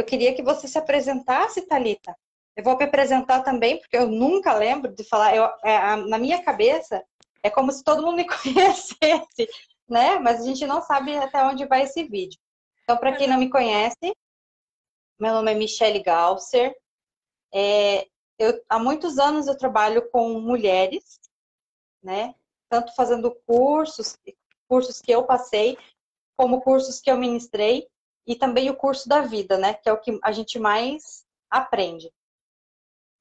eu queria que você se apresentasse, Talita. Eu vou me apresentar também, porque eu nunca lembro de falar. Eu, é, na minha cabeça, é como se todo mundo me conhecesse, né? Mas a gente não sabe até onde vai esse vídeo. Então, para quem não me conhece, meu nome é Michele Galser. É, eu, há muitos anos eu trabalho com mulheres, né? Tanto fazendo cursos, cursos que eu passei, como cursos que eu ministrei, e também o curso da vida, né? Que é o que a gente mais aprende.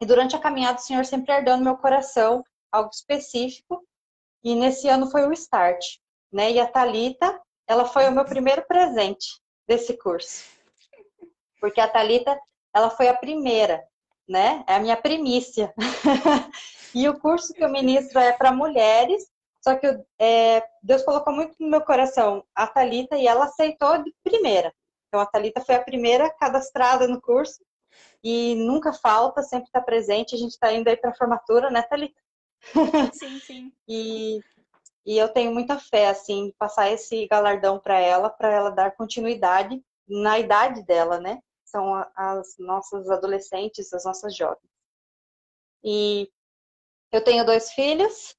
E durante a caminhada, o Senhor sempre ardeu no meu coração algo específico, e nesse ano foi o Start, né? E a Talita, ela foi o meu primeiro presente desse curso. Porque a Talita, ela foi a primeira, né? É a minha primícia. e o curso que eu ministro é para mulheres, só que é, Deus colocou muito no meu coração a Talita e ela aceitou de primeira. Então a Talita foi a primeira cadastrada no curso e nunca falta, sempre está presente. A gente está indo aí para a formatura, né, Thalita? Sim, sim. e, e eu tenho muita fé, assim, passar esse galardão para ela, para ela dar continuidade na idade dela, né? São as nossas adolescentes, as nossas jovens. E eu tenho dois filhos,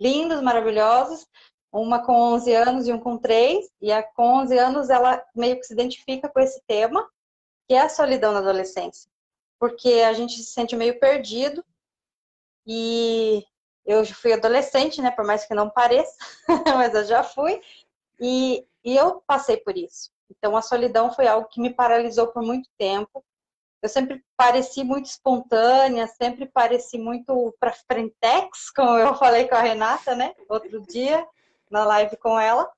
lindos, maravilhosos, uma com 11 anos e um com 3, e a com 11 anos ela meio que se identifica com esse tema, que é a solidão na adolescência. Porque a gente se sente meio perdido e eu fui adolescente, né, por mais que não pareça, mas eu já fui, e, e eu passei por isso. Então a solidão foi algo que me paralisou por muito tempo. Eu sempre pareci muito espontânea, sempre pareci muito para frentex, como eu falei com a Renata, né, outro dia, na live com ela.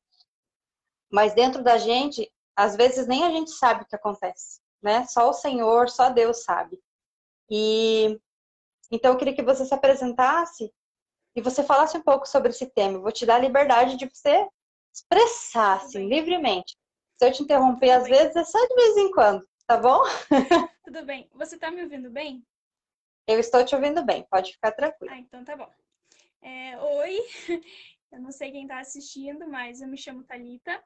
Mas dentro da gente, às vezes nem a gente sabe o que acontece né? Só o Senhor, só Deus sabe. E então eu queria que você se apresentasse e você falasse um pouco sobre esse tema. Eu vou te dar a liberdade de você expressar assim, livremente. Se eu te interromper Tudo às bem. vezes, é só de vez em quando, tá bom? Tudo bem. Você tá me ouvindo bem? Eu estou te ouvindo bem, pode ficar tranquilo. Ah, então tá bom. É, oi, eu não sei quem está assistindo, mas eu me chamo Talita,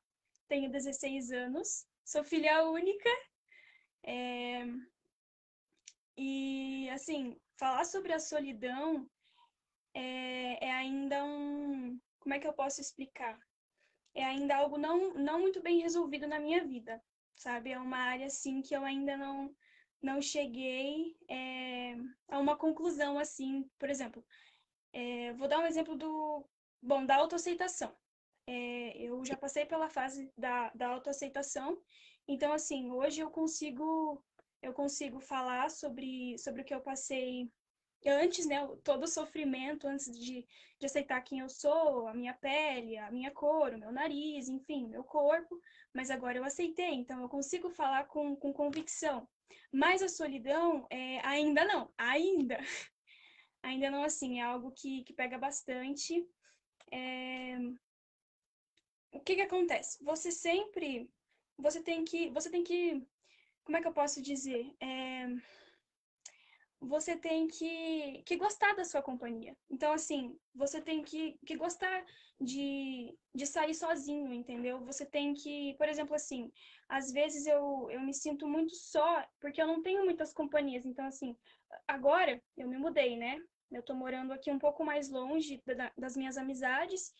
tenho 16 anos, sou filha única é... E, assim, falar sobre a solidão é, é ainda um. Como é que eu posso explicar? É ainda algo não, não muito bem resolvido na minha vida, sabe? É uma área, assim, que eu ainda não, não cheguei é, a uma conclusão, assim. Por exemplo, é, vou dar um exemplo do. Bom, da autoaceitação. É, eu já passei pela fase da, da autoaceitação então, assim, hoje eu consigo eu consigo falar sobre, sobre o que eu passei antes, né? Todo o sofrimento antes de, de aceitar quem eu sou, a minha pele, a minha cor, o meu nariz, enfim, meu corpo. Mas agora eu aceitei, então eu consigo falar com, com convicção. Mas a solidão, é, ainda não, ainda. Ainda não, assim, é algo que, que pega bastante. É... O que que acontece? Você sempre você tem que, você tem que, como é que eu posso dizer? É, você tem que, que gostar da sua companhia. Então, assim, você tem que, que gostar de, de sair sozinho, entendeu? Você tem que, por exemplo, assim, às vezes eu, eu me sinto muito só, porque eu não tenho muitas companhias. Então, assim, agora eu me mudei, né? Eu tô morando aqui um pouco mais longe da, das minhas amizades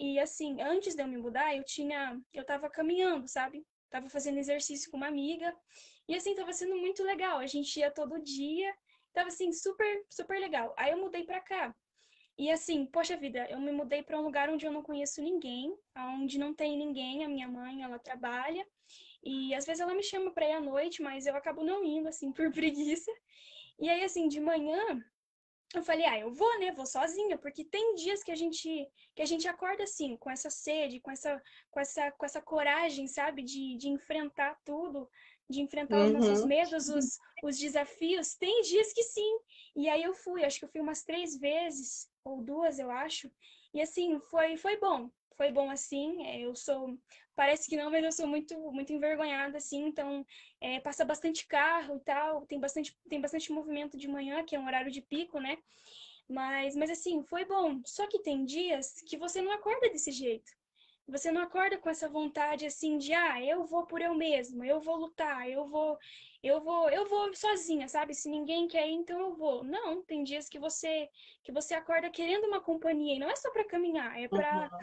e assim, antes de eu me mudar, eu tinha, eu tava caminhando, sabe? Tava fazendo exercício com uma amiga. E assim, tava sendo muito legal. A gente ia todo dia. Tava assim, super, super legal. Aí eu mudei pra cá. E assim, poxa vida, eu me mudei para um lugar onde eu não conheço ninguém, onde não tem ninguém. A minha mãe, ela trabalha. E às vezes ela me chama para ir à noite, mas eu acabo não indo, assim, por preguiça. E aí, assim, de manhã, eu falei, ah, eu vou, né? Vou sozinha, porque tem dias que a gente que a gente acorda assim, com essa sede, com essa com essa com essa coragem, sabe, de, de enfrentar tudo, de enfrentar uhum. os nossos uhum. medos, os, os desafios. Tem dias que sim. E aí eu fui, acho que eu fui umas três vezes ou duas, eu acho. E assim, foi foi bom. Foi bom assim. É, eu sou parece que não, mas eu sou muito muito envergonhada assim, então é, passa bastante carro e tal, tem bastante tem bastante movimento de manhã, que é um horário de pico, né? Mas mas assim, foi bom. Só que tem dias que você não acorda desse jeito. Você não acorda com essa vontade assim de, ah, eu vou por eu mesmo, eu vou lutar, eu vou, eu vou, eu vou sozinha, sabe? Se ninguém quer ir, então eu vou. Não, tem dias que você que você acorda querendo uma companhia e não é só para caminhar, é para uhum.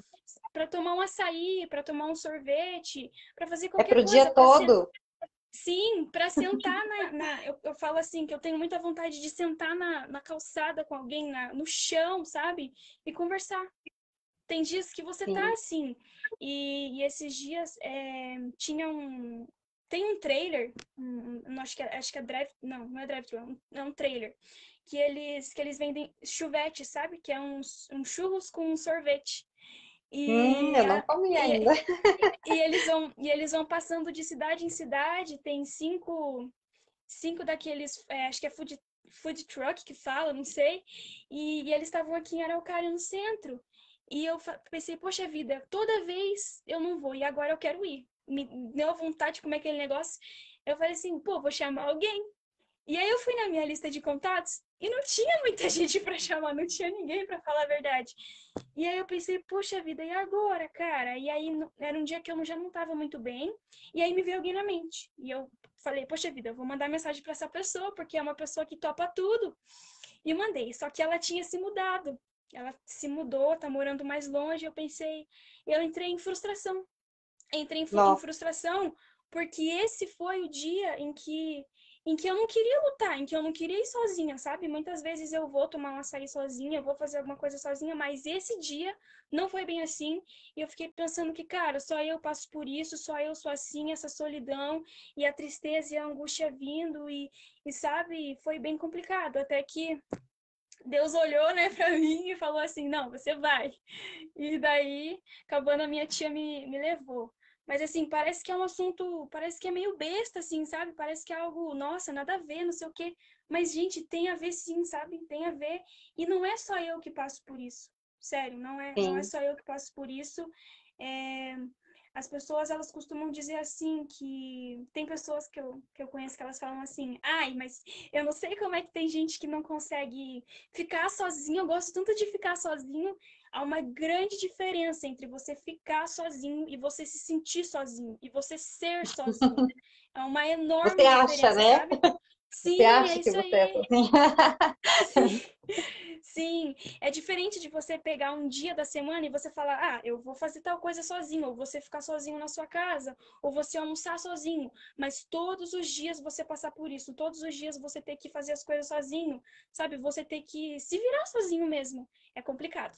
para tomar um açaí, para tomar um sorvete, para fazer é qualquer coisa. É pro dia todo. Sim, para sentar na. na eu, eu, falo assim, que eu tenho muita vontade de sentar na, na calçada com alguém, na, no chão, sabe? E conversar. Tem dias que você tá Sim. tá assim. E, e esses dias é, tinha um. Tem um trailer, um, um, acho, que é, acho que é drive. Não, não é drive é um trailer. Que eles, que eles vendem chuvete, sabe? Que é um, um churros com um sorvete. E, hum, eu não comi ainda. E, e, eles vão, e eles vão passando de cidade em cidade, tem cinco, cinco daqueles, é, acho que é food, food truck que fala, não sei, e, e eles estavam aqui em Araucária, no centro. E eu pensei, poxa vida, toda vez eu não vou, e agora eu quero ir. Me deu vontade de comer aquele negócio. Eu falei assim, pô, vou chamar alguém. E aí eu fui na minha lista de contatos e não tinha muita gente para chamar, não tinha ninguém para falar a verdade. E aí eu pensei, puxa vida, e agora, cara? E aí era um dia que eu já não estava muito bem, e aí me veio alguém na mente. E eu falei, poxa vida, eu vou mandar mensagem para essa pessoa, porque é uma pessoa que topa tudo. E mandei, só que ela tinha se mudado. Ela se mudou, tá morando mais longe. Eu pensei, eu entrei em frustração. Entrei em, frustração porque esse foi o dia em que em que eu não queria lutar, em que eu não queria ir sozinha, sabe? Muitas vezes eu vou tomar um açaí sozinha, vou fazer alguma coisa sozinha, mas esse dia não foi bem assim. E eu fiquei pensando que, cara, só eu passo por isso, só eu sou assim, essa solidão e a tristeza e a angústia vindo e, e sabe, foi bem complicado. Até que Deus olhou, né, pra mim e falou assim: não, você vai. E daí, acabando, a minha tia me, me levou. Mas assim, parece que é um assunto, parece que é meio besta, assim, sabe? Parece que é algo, nossa, nada a ver, não sei o quê. Mas, gente, tem a ver sim, sabe? Tem a ver. E não é só eu que passo por isso. Sério, não é, não é só eu que passo por isso. É... As pessoas, elas costumam dizer assim que... Tem pessoas que eu, que eu conheço que elas falam assim, ai, mas eu não sei como é que tem gente que não consegue ficar sozinho. Eu gosto tanto de ficar sozinho há uma grande diferença entre você ficar sozinho e você se sentir sozinho e você ser sozinho. É uma enorme você acha, né? Sabe? Sim, você acha é que você é assim. Sim. Sim, é diferente de você pegar um dia da semana e você falar, ah, eu vou fazer tal coisa sozinho, ou você ficar sozinho na sua casa, ou você almoçar sozinho, mas todos os dias você passar por isso, todos os dias você ter que fazer as coisas sozinho, sabe? Você ter que se virar sozinho mesmo. É complicado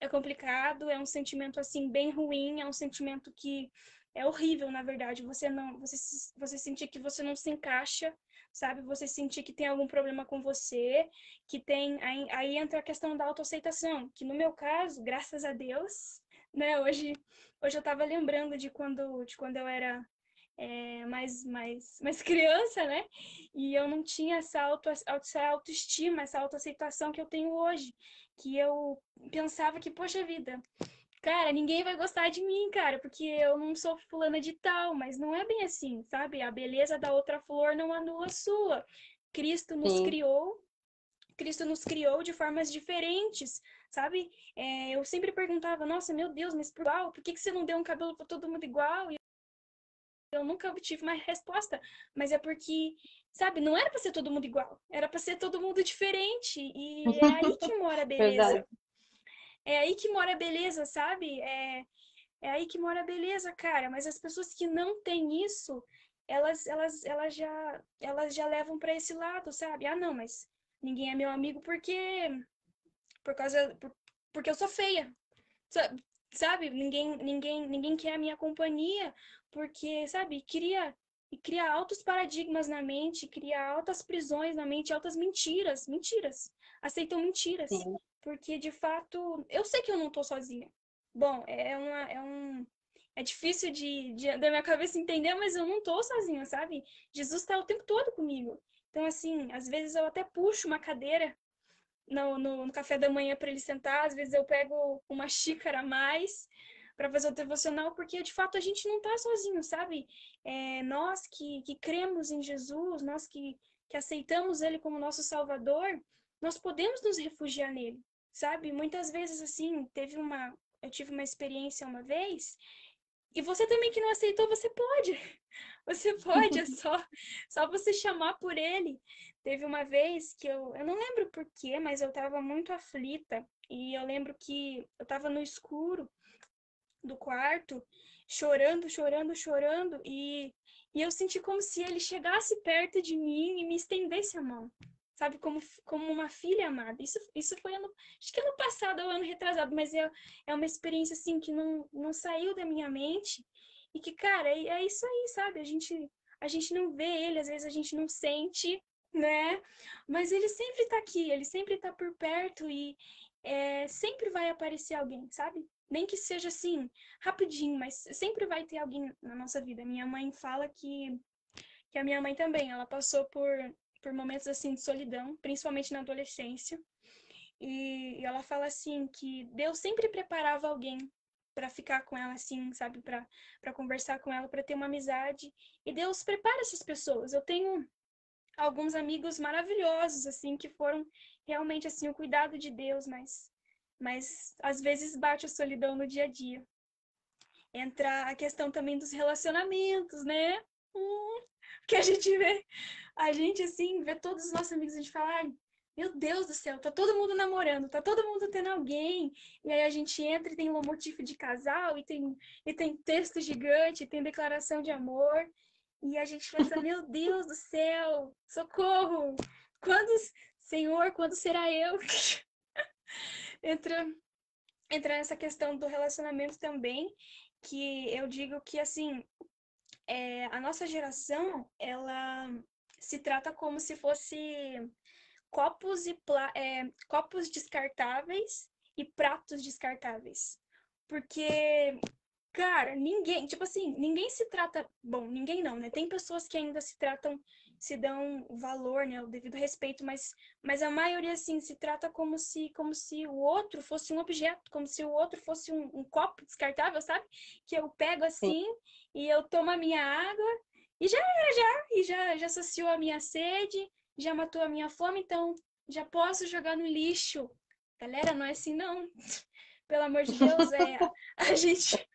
é complicado, é um sentimento assim bem ruim, é um sentimento que é horrível, na verdade. Você não, você você sentir que você não se encaixa, sabe? Você sentir que tem algum problema com você, que tem aí, aí entra a questão da autoaceitação, que no meu caso, graças a Deus, né, hoje hoje eu tava lembrando de quando de quando eu era é, mais, mais, mais criança, né? E eu não tinha essa, auto, essa autoestima, essa autoaceitação que eu tenho hoje que eu pensava que, poxa vida, cara, ninguém vai gostar de mim, cara, porque eu não sou fulana de tal, mas não é bem assim, sabe? A beleza da outra flor não anula a sua. Cristo nos Sim. criou, Cristo nos criou de formas diferentes, sabe? É, eu sempre perguntava, nossa, meu Deus, mas por, por que, que você não deu um cabelo para todo mundo igual? E eu nunca obtive uma resposta, mas é porque, sabe, não era para ser todo mundo igual, era para ser todo mundo diferente. E é aí que mora a beleza. É aí que mora a beleza, sabe? É, é aí que mora a beleza, cara. Mas as pessoas que não têm isso, elas, elas, elas já, elas já levam para esse lado, sabe? Ah, não, mas ninguém é meu amigo porque, por causa, por, porque eu sou feia. Sabe? Ninguém, ninguém, ninguém quer a minha companhia porque, sabe, cria e cria altos paradigmas na mente, cria altas prisões na mente, altas mentiras, mentiras. Aceitam mentiras. Sim. Porque, de fato, eu sei que eu não tô sozinha. Bom, é, uma, é um. É difícil de, de, da minha cabeça entender, mas eu não tô sozinha, sabe? Jesus tá o tempo todo comigo. Então, assim, às vezes eu até puxo uma cadeira no, no, no café da manhã para ele sentar, às vezes eu pego uma xícara a mais para fazer o devocional, porque de fato a gente não está sozinho, sabe? É, nós que, que cremos em Jesus, nós que, que aceitamos Ele como nosso Salvador, nós podemos nos refugiar nele, sabe? Muitas vezes, assim, teve uma. eu tive uma experiência uma vez, e você também que não aceitou, você pode. Você pode, é só, só você chamar por ele. Teve uma vez que eu, eu não lembro porquê, mas eu tava muito aflita. E eu lembro que eu tava no escuro do quarto, chorando, chorando, chorando. E, e eu senti como se ele chegasse perto de mim e me estendesse a mão sabe, como, como uma filha amada. Isso, isso foi ano, acho que ano passado ou ano retrasado, mas é, é uma experiência assim que não, não saiu da minha mente e que, cara, é, é isso aí, sabe? A gente, a gente não vê ele, às vezes a gente não sente, né? Mas ele sempre tá aqui, ele sempre tá por perto e é, sempre vai aparecer alguém, sabe? Nem que seja assim, rapidinho, mas sempre vai ter alguém na nossa vida. Minha mãe fala que que a minha mãe também, ela passou por por momentos assim de solidão, principalmente na adolescência. E, ela fala assim que Deus sempre preparava alguém para ficar com ela assim, sabe, para para conversar com ela, para ter uma amizade. E Deus prepara essas pessoas. Eu tenho alguns amigos maravilhosos assim que foram realmente assim o cuidado de Deus, mas mas às vezes bate a solidão no dia a dia. Entra a questão também dos relacionamentos, né? Hum, que a gente vê a gente, assim, vê todos os nossos amigos, a gente fala, ai, meu Deus do céu, tá todo mundo namorando, tá todo mundo tendo alguém. E aí a gente entra e tem um motivo de casal, e tem, e tem texto gigante, e tem declaração de amor. E a gente pensa, meu Deus do céu, socorro! Quando, Senhor, quando será eu? entra, entra nessa questão do relacionamento também, que eu digo que, assim, é, a nossa geração, ela se trata como se fosse copos e é, copos descartáveis e pratos descartáveis. Porque, cara, ninguém, tipo assim, ninguém se trata. Bom, ninguém não, né? Tem pessoas que ainda se tratam, se dão valor, né? O devido respeito, mas, mas a maioria, assim, se trata como se, como se o outro fosse um objeto, como se o outro fosse um, um copo descartável, sabe? Que eu pego assim Sim. e eu tomo a minha água e já era, já. E já, já saciou a minha sede, já matou a minha fome, então já posso jogar no lixo. Galera, não é assim, não. Pelo amor de Deus, é. A gente,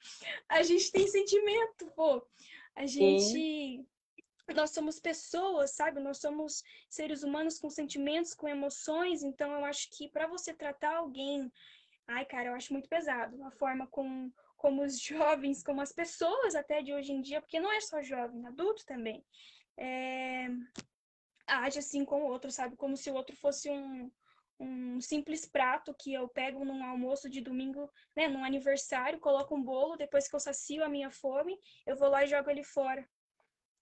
a gente tem sentimento, pô. A gente. Sim. Nós somos pessoas, sabe? Nós somos seres humanos com sentimentos, com emoções. Então, eu acho que para você tratar alguém. Ai, cara, eu acho muito pesado. A forma com como os jovens, como as pessoas até de hoje em dia, porque não é só jovem, adulto também, é, age assim com o outro, sabe? Como se o outro fosse um, um simples prato que eu pego num almoço de domingo, né, num aniversário, coloco um bolo, depois que eu sacio a minha fome, eu vou lá e jogo ele fora.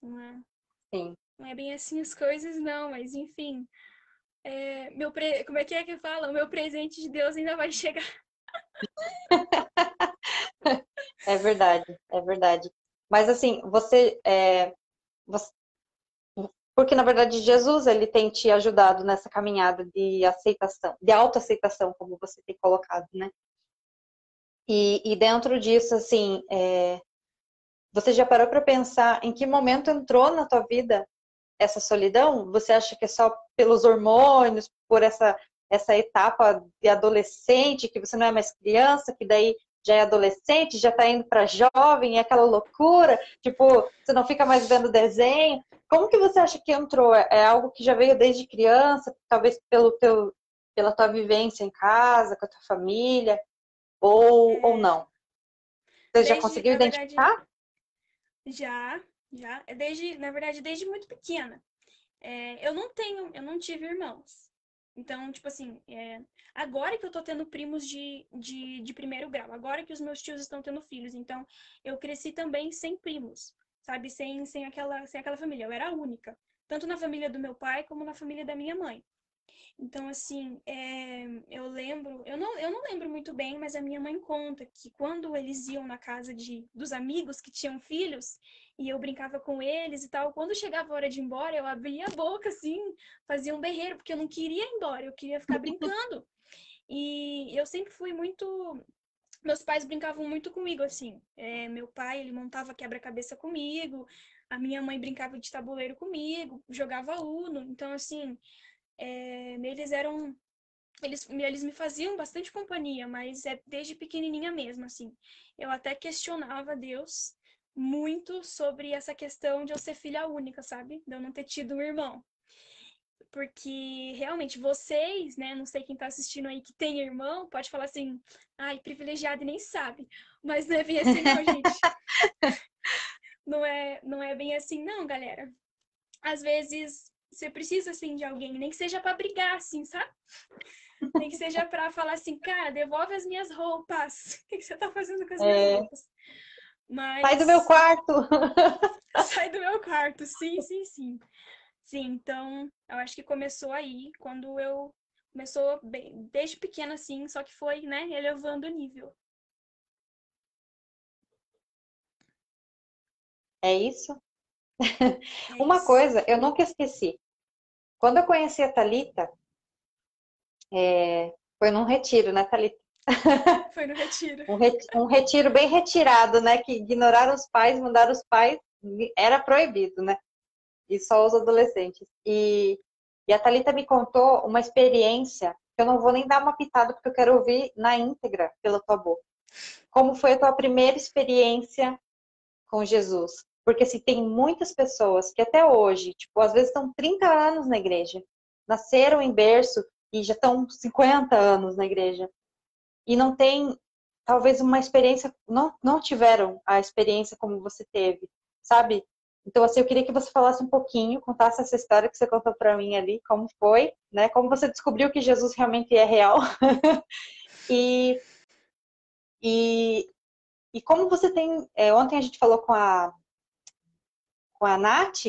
Não é? Sim. Não é bem assim as coisas, não, mas enfim. É, meu pre... Como é que é que fala? O meu presente de Deus ainda vai chegar. É verdade, é verdade. Mas assim, você, é, você, porque na verdade Jesus ele tem te ajudado nessa caminhada de aceitação, de autoaceitação, como você tem colocado, né? E, e dentro disso, assim, é, você já parou para pensar em que momento entrou na tua vida essa solidão? Você acha que é só pelos hormônios, por essa essa etapa de adolescente, que você não é mais criança, que daí já é adolescente, já está indo para jovem, é aquela loucura, tipo, você não fica mais vendo desenho. Como que você acha que entrou? É algo que já veio desde criança, talvez pelo teu, pela tua vivência em casa, com a tua família, ou, é... ou não? Você desde, já conseguiu identificar? Verdade, já, já. É desde, na verdade, desde muito pequena. É, eu não tenho, eu não tive irmãos. Então, tipo assim, é, agora que eu tô tendo primos de, de, de primeiro grau, agora que os meus tios estão tendo filhos, então eu cresci também sem primos, sabe? Sem, sem, aquela, sem aquela família. Eu era única, tanto na família do meu pai como na família da minha mãe. Então, assim, é, eu lembro, eu não, eu não lembro muito bem, mas a minha mãe conta que quando eles iam na casa de, dos amigos que tinham filhos, e eu brincava com eles e tal, quando chegava a hora de ir embora, eu abria a boca, assim, fazia um berreiro, porque eu não queria ir embora, eu queria ficar brincando. E eu sempre fui muito. Meus pais brincavam muito comigo, assim. É, meu pai, ele montava quebra-cabeça comigo, a minha mãe brincava de tabuleiro comigo, jogava Uno. Então, assim, é, eles eram eles, eles me faziam bastante companhia, mas é desde pequenininha mesmo, assim. Eu até questionava Deus muito sobre essa questão de eu ser filha única, sabe? De eu não ter tido um irmão. Porque realmente vocês, né, não sei quem tá assistindo aí que tem irmão, pode falar assim, ai, privilegiado e nem sabe. Mas não é bem assim não, gente. não é, não é bem assim não, galera. Às vezes você precisa assim de alguém, nem que seja para brigar assim, sabe? Nem que seja para falar assim, cara, devolve as minhas roupas. O que, você tá fazendo com as minhas é. roupas? Mas... Sai do meu quarto! Sai do meu quarto, sim, sim, sim. Sim, então eu acho que começou aí, quando eu começou bem, desde pequena assim, só que foi, né, elevando o nível. É isso? É Uma isso. coisa, eu nunca esqueci. Quando eu conheci a Talita, é, foi num retiro, né, Thalita? Foi no retiro. um, retiro. um retiro bem retirado, né? Que ignoraram os pais, mandaram os pais, era proibido, né? E só os adolescentes. E, e a Thalita me contou uma experiência que eu não vou nem dar uma pitada, porque eu quero ouvir na íntegra pela tua boca. Como foi a tua primeira experiência com Jesus? Porque se assim, tem muitas pessoas que até hoje, tipo, às vezes estão 30 anos na igreja, nasceram em berço e já estão 50 anos na igreja e não tem talvez uma experiência, não, não tiveram a experiência como você teve, sabe? Então, assim, eu queria que você falasse um pouquinho, contasse essa história que você contou para mim ali, como foi, né? Como você descobriu que Jesus realmente é real. e, e, e como você tem. É, ontem a gente falou com a, com a Nath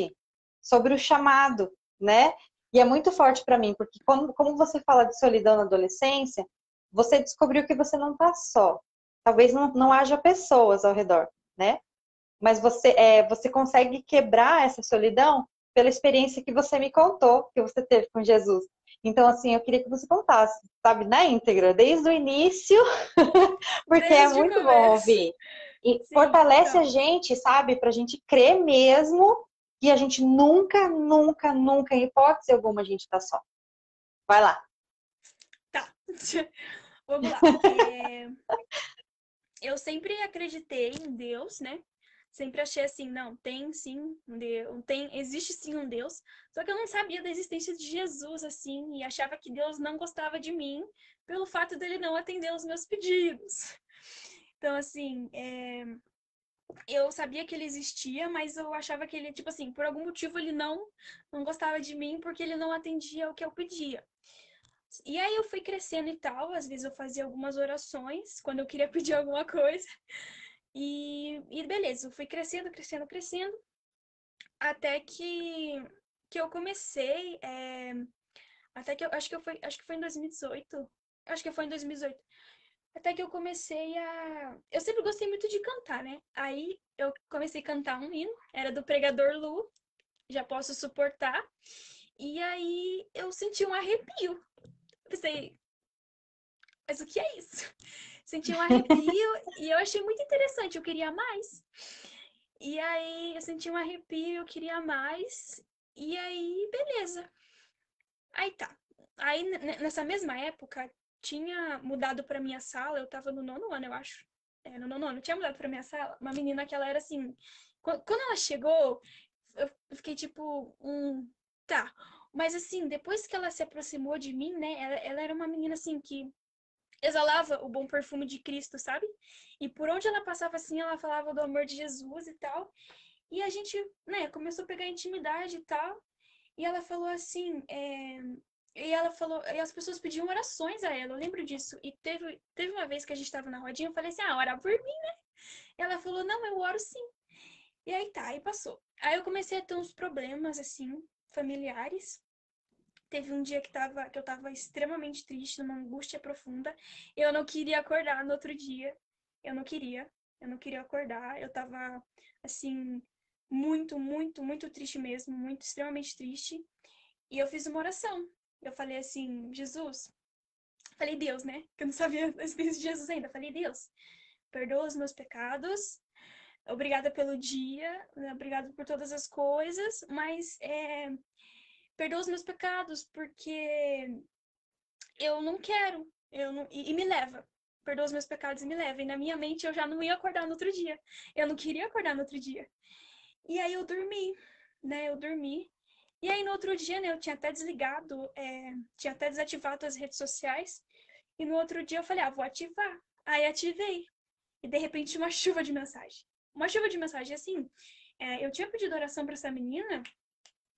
sobre o chamado, né? E é muito forte para mim, porque como, como você fala de solidão na adolescência, você descobriu que você não está só. Talvez não, não haja pessoas ao redor, né? Mas você, é, você consegue quebrar essa solidão pela experiência que você me contou, que você teve com Jesus. Então, assim, eu queria que você contasse, sabe, na íntegra, desde o início, porque é desde é muito bom ouvir. E Sim, fortalece então. a gente, sabe, para a gente crer mesmo que a gente nunca, nunca, nunca, em hipótese alguma, a gente está só. Vai lá. Tá. Vamos lá. É... Eu sempre acreditei em Deus, né? Sempre achei assim, não, tem sim um Deus, tem, existe sim um Deus. Só que eu não sabia da existência de Jesus, assim, e achava que Deus não gostava de mim pelo fato dele não atender os meus pedidos. Então, assim, é... eu sabia que ele existia, mas eu achava que ele, tipo assim, por algum motivo ele não, não gostava de mim porque ele não atendia o que eu pedia. E aí eu fui crescendo e tal, às vezes eu fazia algumas orações quando eu queria pedir alguma coisa. E, e beleza, eu fui crescendo, crescendo, crescendo, até que, que eu comecei, é, até que eu acho que eu foi, acho que foi em 2018, acho que foi em 2018. Até que eu comecei a. Eu sempre gostei muito de cantar, né? Aí eu comecei a cantar um hino, era do pregador Lu, já posso suportar. E aí eu senti um arrepio pensei, mas o que é isso? Senti um arrepio e eu achei muito interessante, eu queria mais. E aí eu senti um arrepio, eu queria mais. E aí, beleza. Aí tá. Aí nessa mesma época, tinha mudado para minha sala, eu tava no nono ano, eu acho. É, no nono ano, tinha mudado para minha sala, uma menina que ela era assim. Quando ela chegou, eu fiquei tipo, um. Tá, mas assim, depois que ela se aproximou de mim, né? Ela, ela era uma menina assim que exalava o bom perfume de Cristo, sabe? E por onde ela passava assim, ela falava do amor de Jesus e tal. E a gente, né, começou a pegar intimidade e tal. E ela falou assim, é... e ela falou, e as pessoas pediam orações a ela, eu lembro disso. E teve, teve uma vez que a gente tava na rodinha, eu falei assim, ah, ora por mim, né? E ela falou, não, eu oro sim. E aí tá, aí passou. Aí eu comecei a ter uns problemas, assim, familiares. Teve um dia que, tava, que eu tava extremamente triste, numa angústia profunda. Eu não queria acordar no outro dia. Eu não queria. Eu não queria acordar. Eu tava, assim, muito, muito, muito triste mesmo. Muito, extremamente triste. E eu fiz uma oração. Eu falei assim, Jesus. Falei, Deus, né? Que eu não sabia a existência de Jesus ainda. Falei, Deus, perdoa os meus pecados. Obrigada pelo dia, obrigada por todas as coisas, mas é, perdoa os meus pecados, porque eu não quero, eu não... E, e, me leva, perdoa os meus pecados e me leva. E na minha mente eu já não ia acordar no outro dia. Eu não queria acordar no outro dia. E aí eu dormi, né? Eu dormi. E aí no outro dia, né, eu tinha até desligado, é... tinha até desativado as redes sociais. E no outro dia eu falei, ah, vou ativar. Aí ativei. E de repente uma chuva de mensagem. Uma chuva de mensagem assim. É, eu tinha pedido oração para essa menina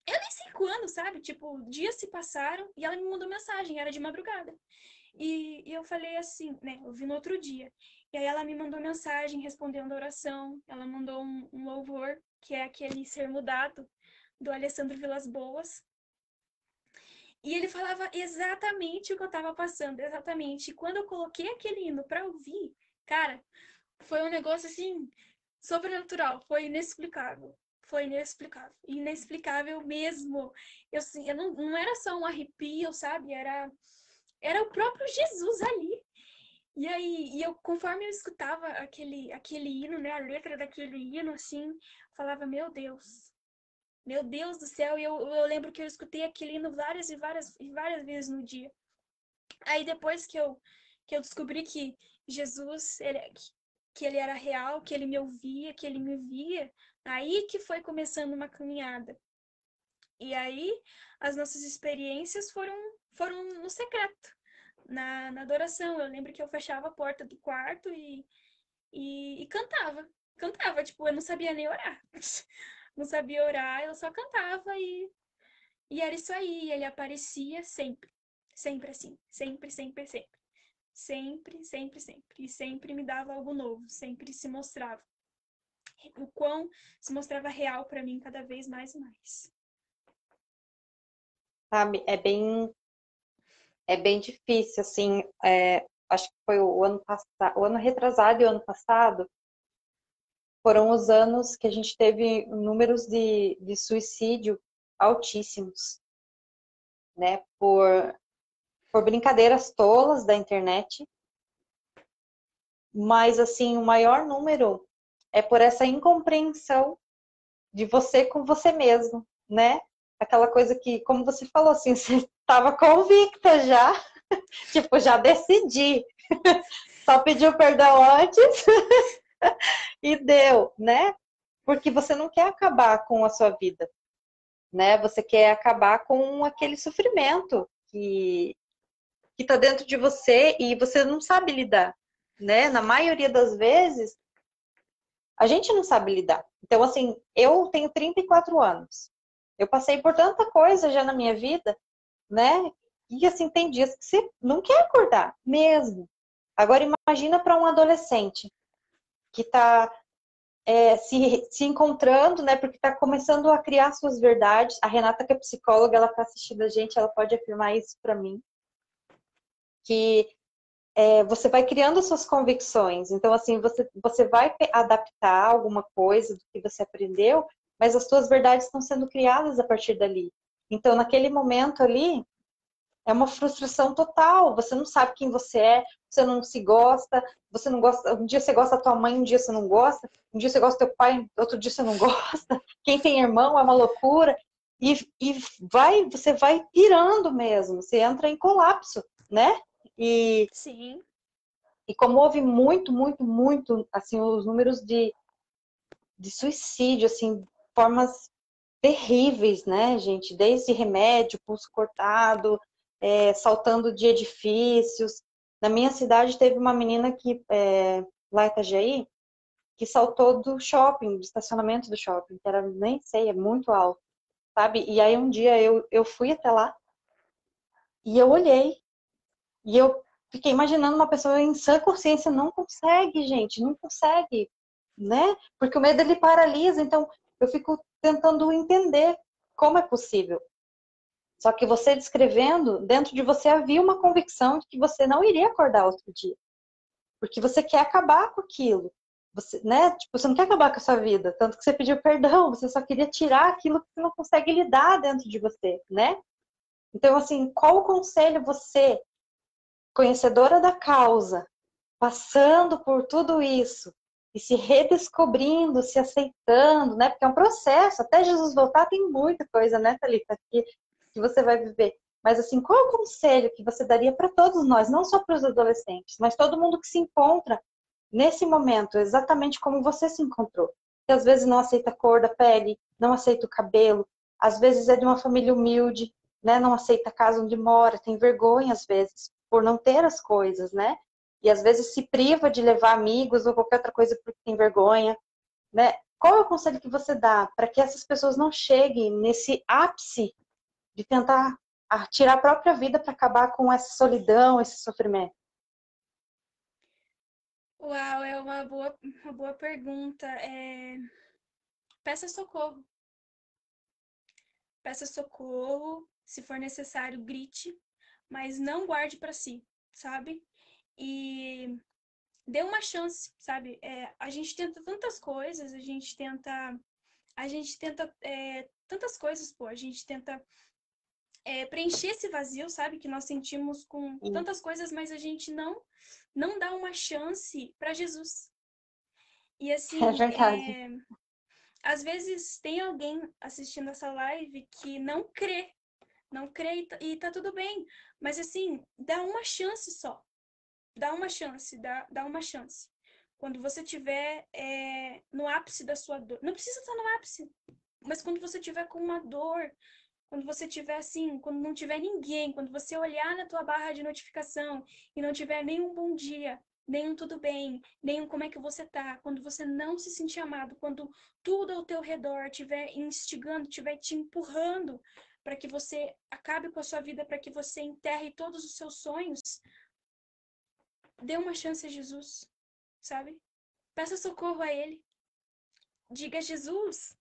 eu nem sei quando, sabe? Tipo, dias se passaram e ela me mandou mensagem, era de madrugada. E, e eu falei assim, né? Eu vi no outro dia. E aí ela me mandou mensagem respondendo a oração. Ela mandou um, um louvor, que é aquele ser mudado, do Alessandro Vilas Boas. E ele falava exatamente o que eu tava passando, exatamente. E quando eu coloquei aquele hino pra ouvir, cara, foi um negócio assim, sobrenatural, foi inexplicável foi inexplicável. Inexplicável mesmo. Eu, assim, eu não, não era só um arrepio, sabe? Era, era o próprio Jesus ali. E aí, e eu, conforme eu escutava aquele, aquele hino, né? A letra daquele hino, assim, falava, meu Deus, meu Deus do céu. E eu, eu lembro que eu escutei aquele hino várias e várias e várias vezes no dia. Aí depois que eu, que eu descobri que Jesus, ele, que ele era real, que ele me ouvia, que ele me via, Aí que foi começando uma caminhada. E aí as nossas experiências foram, foram no secreto, na, na adoração. Eu lembro que eu fechava a porta do quarto e, e, e cantava. Cantava, tipo, eu não sabia nem orar. não sabia orar, eu só cantava e, e era isso aí. Ele aparecia sempre. Sempre assim. Sempre, sempre, sempre. Sempre, sempre, sempre. E sempre me dava algo novo. Sempre se mostrava o quão se mostrava real para mim cada vez mais e mais. Sabe, é bem é bem difícil, assim, é, acho que foi o ano passado, o ano retrasado e o ano passado, foram os anos que a gente teve números de, de suicídio altíssimos, né, por, por brincadeiras tolas da internet, mas, assim, o maior número é por essa incompreensão de você com você mesmo, né? Aquela coisa que, como você falou, assim, você estava convicta já, tipo, já decidi, só pediu perdão antes e deu, né? Porque você não quer acabar com a sua vida, né? Você quer acabar com aquele sofrimento que que está dentro de você e você não sabe lidar, né? Na maioria das vezes, a gente não sabe lidar. Então, assim, eu tenho 34 anos. Eu passei por tanta coisa já na minha vida, né? E assim, tem dias que você não quer acordar, mesmo. Agora, imagina para um adolescente que está é, se, se encontrando, né? Porque está começando a criar suas verdades. A Renata, que é psicóloga, ela está assistindo a gente, ela pode afirmar isso para mim. Que é, você vai criando suas convicções. Então, assim, você, você vai adaptar alguma coisa do que você aprendeu, mas as suas verdades estão sendo criadas a partir dali. Então, naquele momento ali, é uma frustração total. Você não sabe quem você é, você não se gosta, você não gosta. Um dia você gosta da tua mãe, um dia você não gosta, um dia você gosta do teu pai, outro dia você não gosta. Quem tem irmão é uma loucura. E, e vai, você vai pirando mesmo, você entra em colapso, né? E, Sim. E como houve muito, muito, muito, assim, os números de, de suicídio, assim, formas terríveis, né, gente? Desde remédio, pulso cortado, é, saltando de edifícios. Na minha cidade teve uma menina que, é, lá em Itajaí, que saltou do shopping, do estacionamento do shopping, que era, nem sei, é muito alto, sabe? E aí um dia eu, eu fui até lá e eu olhei e eu fiquei imaginando uma pessoa em sã consciência não consegue, gente, não consegue, né? Porque o medo ele paralisa, então eu fico tentando entender como é possível. Só que você descrevendo, dentro de você havia uma convicção de que você não iria acordar outro dia. Porque você quer acabar com aquilo. Você, né? Tipo, você não quer acabar com a sua vida, tanto que você pediu perdão, você só queria tirar aquilo que você não consegue lidar dentro de você, né? Então, assim, qual conselho você conhecedora da causa, passando por tudo isso e se redescobrindo, se aceitando, né? Porque é um processo. Até Jesus voltar tem muita coisa, né, Thalita, que, que você vai viver. Mas assim, qual é o conselho que você daria para todos nós, não só para os adolescentes, mas todo mundo que se encontra nesse momento, exatamente como você se encontrou? Que às vezes não aceita a cor da pele, não aceita o cabelo, às vezes é de uma família humilde, né? Não aceita a casa onde mora, tem vergonha às vezes por não ter as coisas, né? E às vezes se priva de levar amigos ou qualquer outra coisa porque tem vergonha, né? Qual é o conselho que você dá para que essas pessoas não cheguem nesse ápice de tentar tirar a própria vida para acabar com essa solidão, esse sofrimento? Uau, é uma boa, uma boa pergunta. É... Peça socorro. Peça socorro, se for necessário, grite, mas não guarde para si, sabe? E dê uma chance, sabe? É, a gente tenta tantas coisas, a gente tenta. A gente tenta é, tantas coisas, pô. A gente tenta é, preencher esse vazio, sabe? Que nós sentimos com tantas coisas, mas a gente não não dá uma chance para Jesus. E assim, é verdade. É, às vezes tem alguém assistindo essa live que não crê, não crê e tá, e tá tudo bem, mas assim, dá uma chance só. Dá uma chance, dá, dá uma chance. Quando você tiver é, no ápice da sua dor, não precisa estar no ápice, mas quando você tiver com uma dor, quando você tiver assim, quando não tiver ninguém, quando você olhar na tua barra de notificação e não tiver nenhum bom dia, nenhum tudo bem, nenhum como é que você tá, quando você não se sentir amado, quando tudo ao teu redor estiver instigando, estiver te empurrando para que você acabe com a sua vida, para que você enterre todos os seus sonhos, dê uma chance a Jesus, sabe? Peça socorro a Ele. Diga, Jesus,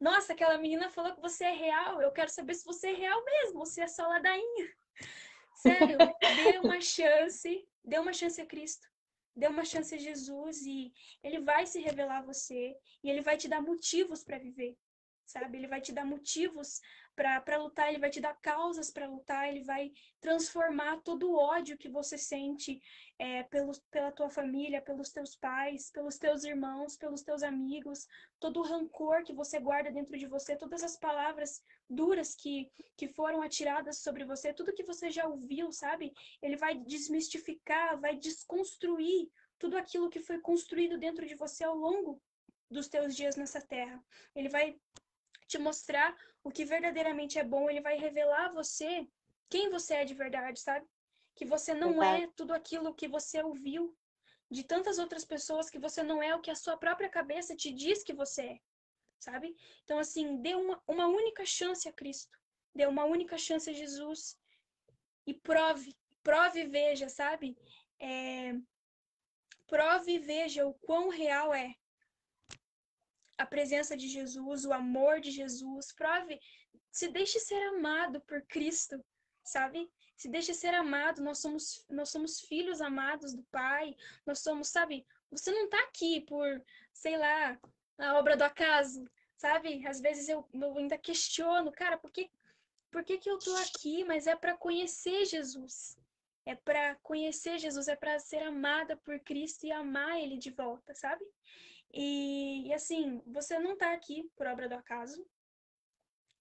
nossa, aquela menina falou que você é real. Eu quero saber se você é real mesmo, você é só ladainha. Sério, dê uma chance, dê uma chance a Cristo. Dê uma chance a Jesus e ele vai se revelar a você e ele vai te dar motivos para viver, sabe? Ele vai te dar motivos para lutar, ele vai te dar causas para lutar, ele vai transformar todo o ódio que você sente é, pelo, pela tua família, pelos teus pais, pelos teus irmãos, pelos teus amigos, todo o rancor que você guarda dentro de você, todas as palavras duras que, que foram atiradas sobre você, tudo que você já ouviu, sabe? Ele vai desmistificar, vai desconstruir tudo aquilo que foi construído dentro de você ao longo dos teus dias nessa terra. Ele vai te mostrar o que verdadeiramente é bom, ele vai revelar a você quem você é de verdade, sabe? Que você não verdade. é tudo aquilo que você ouviu de tantas outras pessoas, que você não é o que a sua própria cabeça te diz que você é, sabe? Então, assim, dê uma, uma única chance a Cristo, dê uma única chance a Jesus e prove, prove e veja, sabe? É, prove e veja o quão real é a presença de Jesus, o amor de Jesus. Prove, se deixe ser amado por Cristo, sabe? Se deixe ser amado. Nós somos, nós somos filhos amados do Pai. Nós somos, sabe? Você não tá aqui por, sei lá, a obra do acaso, sabe? Às vezes eu, eu ainda questiono, cara, por que, por que, que eu tô aqui? Mas é para conhecer Jesus. É para conhecer Jesus, é para ser amada por Cristo e amar Ele de volta, sabe? E, e assim, você não está aqui por obra do acaso,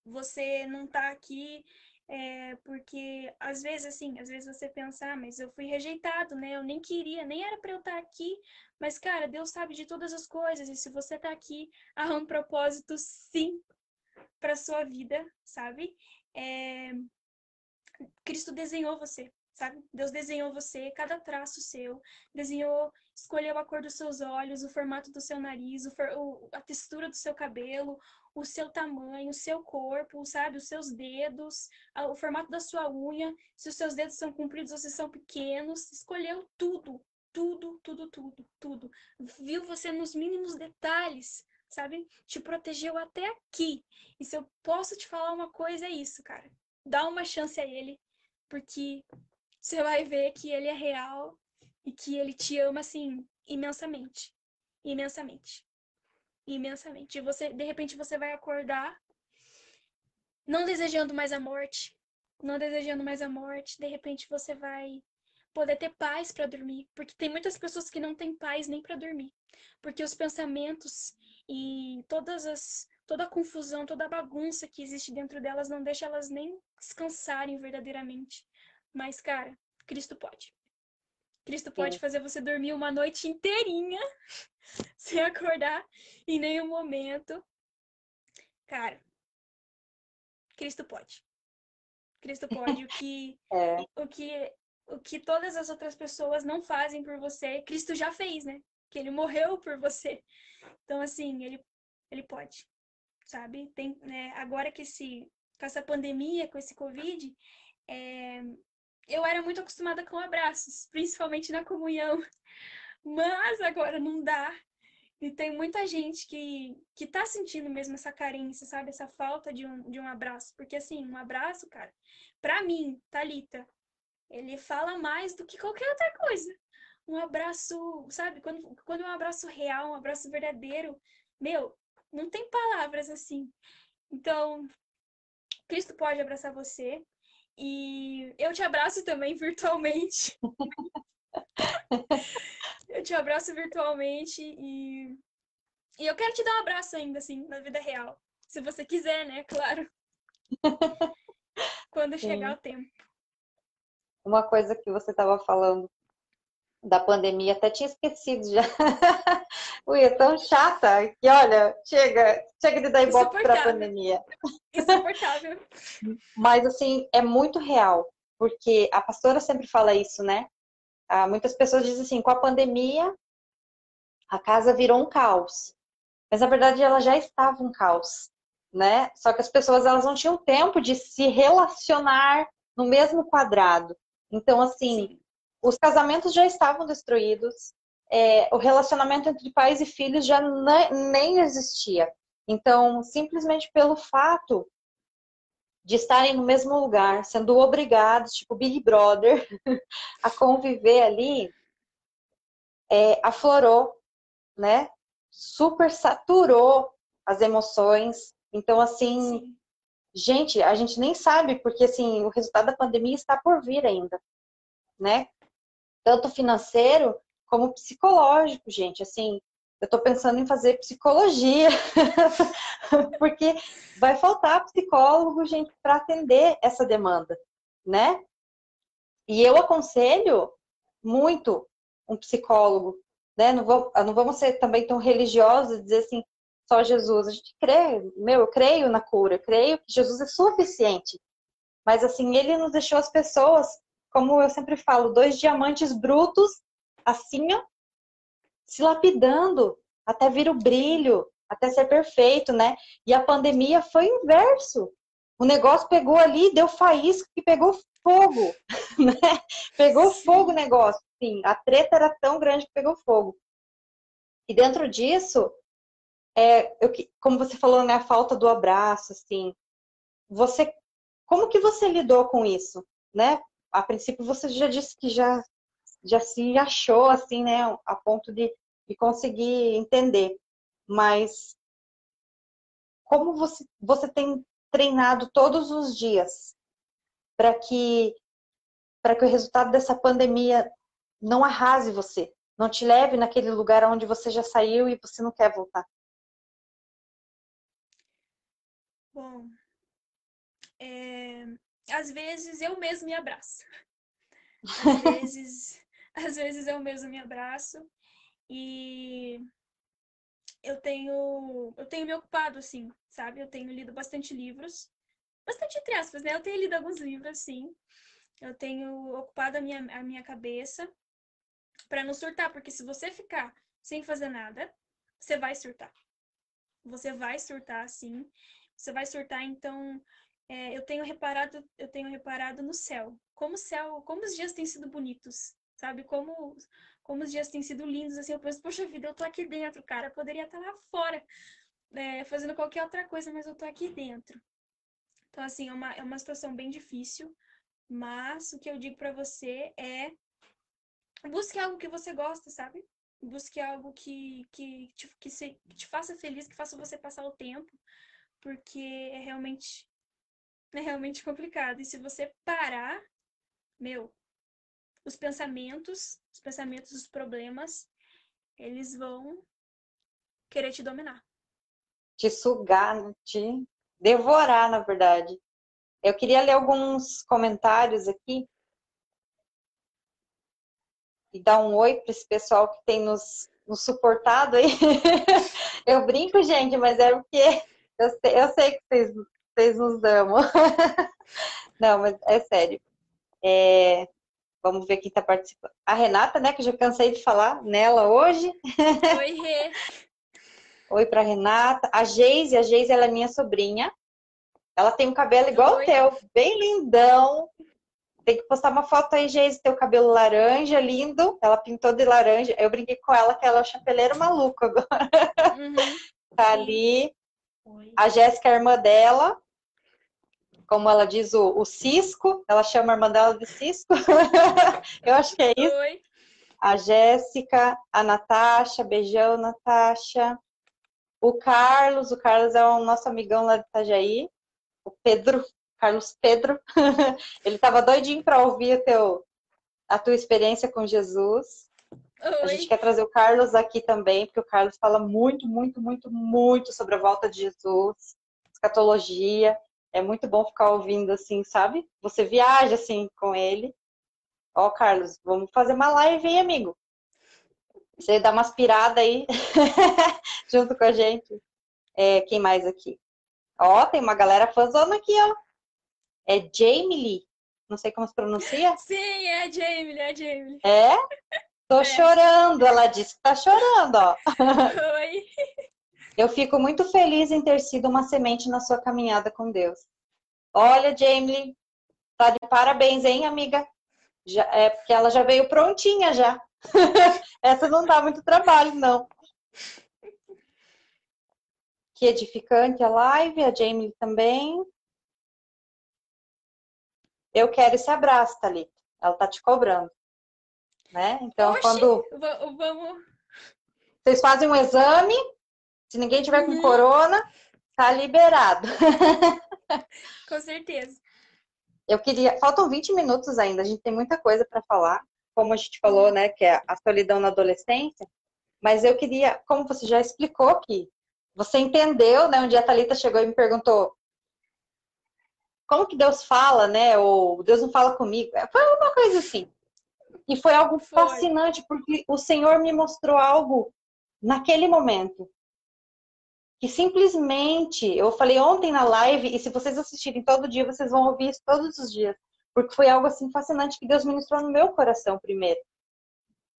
você não está aqui é, porque às vezes assim, às vezes você pensa, ah, mas eu fui rejeitado, né? Eu nem queria, nem era para eu estar tá aqui, mas cara, Deus sabe de todas as coisas e se você está aqui, há um propósito sim para sua vida, sabe? É... Cristo desenhou você, sabe? Deus desenhou você, cada traço seu, desenhou, escolheu a cor dos seus olhos, o formato do seu nariz, o, a textura do seu cabelo, o seu tamanho, o seu corpo, sabe? Os seus dedos, o formato da sua unha, se os seus dedos são compridos ou se são pequenos, escolheu tudo, tudo, tudo, tudo, tudo. Viu você nos mínimos detalhes, sabe? Te protegeu até aqui. E se eu posso te falar uma coisa, é isso, cara. Dá uma chance a ele, porque você vai ver que ele é real e que ele te ama assim imensamente, imensamente, imensamente. E você, de repente, você vai acordar não desejando mais a morte, não desejando mais a morte. De repente, você vai poder ter paz para dormir, porque tem muitas pessoas que não têm paz nem para dormir, porque os pensamentos e todas as toda a confusão, toda a bagunça que existe dentro delas não deixa elas nem descansarem verdadeiramente. Mas, cara, Cristo pode. Cristo pode Sim. fazer você dormir uma noite inteirinha sem acordar em nenhum momento. Cara, Cristo pode. Cristo pode. O que, é. o que, o que todas as outras pessoas não fazem por você, Cristo já fez, né? Que ele morreu por você. Então, assim, ele, ele pode, sabe? Tem, né, agora que esse, com essa pandemia, com esse Covid, é, eu era muito acostumada com abraços, principalmente na comunhão. Mas agora não dá. E tem muita gente que, que tá sentindo mesmo essa carência, sabe? Essa falta de um, de um abraço. Porque, assim, um abraço, cara, pra mim, Talita, ele fala mais do que qualquer outra coisa. Um abraço, sabe? Quando, quando é um abraço real, um abraço verdadeiro, meu, não tem palavras assim. Então, Cristo pode abraçar você. E eu te abraço também virtualmente. eu te abraço virtualmente e... e eu quero te dar um abraço ainda, assim, na vida real. Se você quiser, né? Claro. Quando chegar Sim. o tempo. Uma coisa que você estava falando da pandemia, até tinha esquecido já. Ui, é tão chata que, olha, chega, chega de dar ibope para a pandemia. Insuportável. Mas, assim, é muito real, porque a pastora sempre fala isso, né? Ah, muitas pessoas dizem assim, com a pandemia, a casa virou um caos. Mas, na verdade, ela já estava um caos, né? Só que as pessoas, elas não tinham tempo de se relacionar no mesmo quadrado. Então, assim... Sim os casamentos já estavam destruídos, é, o relacionamento entre pais e filhos já nem existia. Então, simplesmente pelo fato de estarem no mesmo lugar, sendo obrigados, tipo Big Brother, a conviver ali, é, aflorou, né? Super saturou as emoções. Então, assim, Sim. gente, a gente nem sabe, porque assim, o resultado da pandemia está por vir ainda, né? Tanto financeiro como psicológico, gente. Assim, eu estou pensando em fazer psicologia, porque vai faltar psicólogo, gente, para atender essa demanda, né? E eu aconselho muito um psicólogo, né? Não, vou, não vamos ser também tão religiosos e dizer assim, só Jesus. A gente crê, meu, eu creio na cura, eu creio que Jesus é suficiente. Mas assim, ele nos deixou as pessoas como eu sempre falo, dois diamantes brutos, assim, ó, se lapidando até vir o brilho, até ser perfeito, né? E a pandemia foi o inverso. O negócio pegou ali, deu faísca e pegou fogo, né? Pegou Sim. fogo o negócio, sim. A treta era tão grande que pegou fogo. E dentro disso, é, eu, como você falou, né, a falta do abraço, assim, você, como que você lidou com isso, né? A princípio você já disse que já, já se achou assim, né, a ponto de, de conseguir entender. Mas como você, você tem treinado todos os dias para que para que o resultado dessa pandemia não arrase você, não te leve naquele lugar onde você já saiu e você não quer voltar? Bom, é, às vezes eu mesmo me abraço. Às vezes, às vezes eu mesmo me abraço e eu tenho eu tenho me ocupado assim, sabe? Eu tenho lido bastante livros, bastante entre aspas, né? Eu tenho lido alguns livros, sim. Eu tenho ocupado a minha, a minha cabeça para não surtar, porque se você ficar sem fazer nada, você vai surtar. Você vai surtar, sim. Você vai surtar, então é, eu tenho reparado, eu tenho reparado no céu. Como o céu, como os dias têm sido bonitos, sabe? Como, como os dias têm sido lindos, assim, eu penso, poxa vida, eu tô aqui dentro, cara, eu poderia estar lá fora, é, fazendo qualquer outra coisa, mas eu tô aqui dentro. Então, assim, é uma, é uma situação bem difícil, mas o que eu digo para você é busque algo que você gosta, sabe? Busque algo que, que, te, que, se, que te faça feliz, que faça você passar o tempo, porque é realmente é realmente complicado. E se você parar, meu, os pensamentos, os pensamentos, os problemas, eles vão querer te dominar. te sugar, né? te devorar, na verdade. Eu queria ler alguns comentários aqui e dar um oi para esse pessoal que tem nos, nos suportado aí. eu brinco, gente, mas é porque eu sei, eu sei que vocês, vocês nos amam. Não, mas é sério. É, vamos ver quem está participando. A Renata, né, que eu já cansei de falar nela hoje. Oi, Rê. Oi para Renata. A Geise, a Geise ela é minha sobrinha. Ela tem um cabelo igual Oi. o teu, bem lindão. Tem que postar uma foto aí, Geise, teu cabelo laranja, lindo. Ela pintou de laranja. Eu brinquei com ela que ela é o chapeleiro maluco agora. Uhum. tá ali. Oi. A Jéssica, a irmã dela, como ela diz, o, o Cisco, ela chama a irmã dela de Cisco. Eu acho que é isso. Oi. A Jéssica, a Natasha, beijão, Natasha. O Carlos, o Carlos é o nosso amigão lá de Itajaí. O Pedro, Carlos Pedro. Ele estava doidinho para ouvir teu, a tua experiência com Jesus. Oi. A gente quer trazer o Carlos aqui também, porque o Carlos fala muito, muito, muito, muito sobre a volta de Jesus, escatologia. É muito bom ficar ouvindo assim, sabe? Você viaja assim com ele. Ó, Carlos, vamos fazer uma live, hein, amigo? Você dá uma aspirada aí junto com a gente. É, quem mais aqui? Ó, tem uma galera fãzona aqui, ó. É Jamie Lee. Não sei como se pronuncia. Sim, é Jamie, é Jamie. É? Tô é. chorando, ela disse que tá chorando, ó. Oi. Eu fico muito feliz em ter sido uma semente na sua caminhada com Deus. Olha, Jamie, tá de parabéns, hein, amiga? Já, é porque ela já veio prontinha já. Essa não dá muito trabalho, não. Que edificante a live, a Jamie também. Eu quero esse abraço, Thalita. Ela tá te cobrando né? Então, Oxi, quando vamos... vocês fazem um exame, se ninguém tiver com uhum. corona, tá liberado. com certeza. Eu queria, faltam 20 minutos ainda, a gente tem muita coisa para falar, como a gente falou, né, que é a solidão na adolescência, mas eu queria, como você já explicou aqui, você entendeu, né, um dia a Thalita chegou e me perguntou como que Deus fala, né, ou Deus não fala comigo, foi uma coisa assim. E foi algo foi. fascinante, porque o Senhor me mostrou algo naquele momento. Que simplesmente, eu falei ontem na live, e se vocês assistirem todo dia, vocês vão ouvir isso todos os dias. Porque foi algo assim fascinante que Deus ministrou no meu coração primeiro.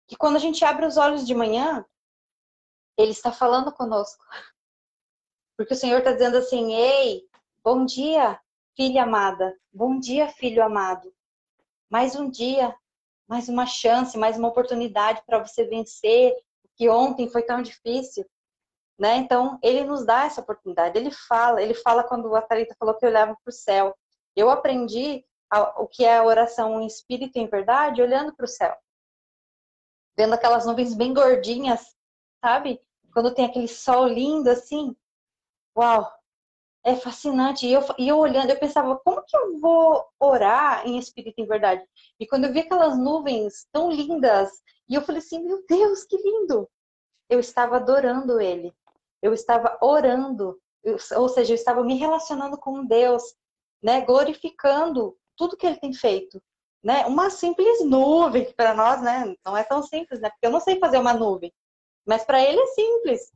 Que quando a gente abre os olhos de manhã, Ele está falando conosco. Porque o Senhor está dizendo assim: Ei, bom dia, filha amada. Bom dia, filho amado. Mais um dia, mais uma chance, mais uma oportunidade para você vencer, que ontem foi tão difícil. Né? Então, ele nos dá essa oportunidade. Ele fala, ele fala quando a Thalita falou que olhava para o céu. Eu aprendi a, o que é a oração em espírito em verdade olhando para o céu. Vendo aquelas nuvens bem gordinhas, sabe? Quando tem aquele sol lindo assim. Uau! é fascinante. E eu, e eu olhando, eu pensava, como que eu vou orar em espírito em verdade? E quando eu vi aquelas nuvens tão lindas, e eu falei assim, meu Deus, que lindo! Eu estava adorando ele. Eu estava orando. Ou seja, eu estava me relacionando com Deus, né? Glorificando tudo que ele tem feito. Né? Uma simples nuvem, que para nós, né, não é tão simples, né? Porque eu não sei fazer uma nuvem. Mas para ele é simples.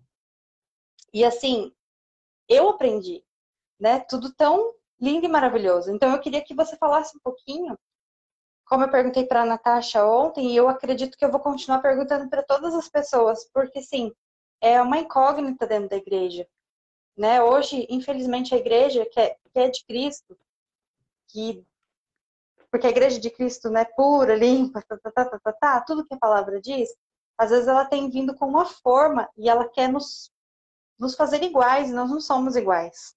E assim, eu aprendi né? Tudo tão lindo e maravilhoso. Então eu queria que você falasse um pouquinho, como eu perguntei para a Natasha ontem, e eu acredito que eu vou continuar perguntando para todas as pessoas, porque sim, é uma incógnita dentro da igreja. Né? Hoje, infelizmente, a igreja que é, que é de Cristo, que porque a igreja de Cristo né, pura, limpa, tá, tá, tá, tá, tá, tá, tudo que a palavra diz, às vezes ela tem vindo com uma forma e ela quer nos, nos fazer iguais, e nós não somos iguais.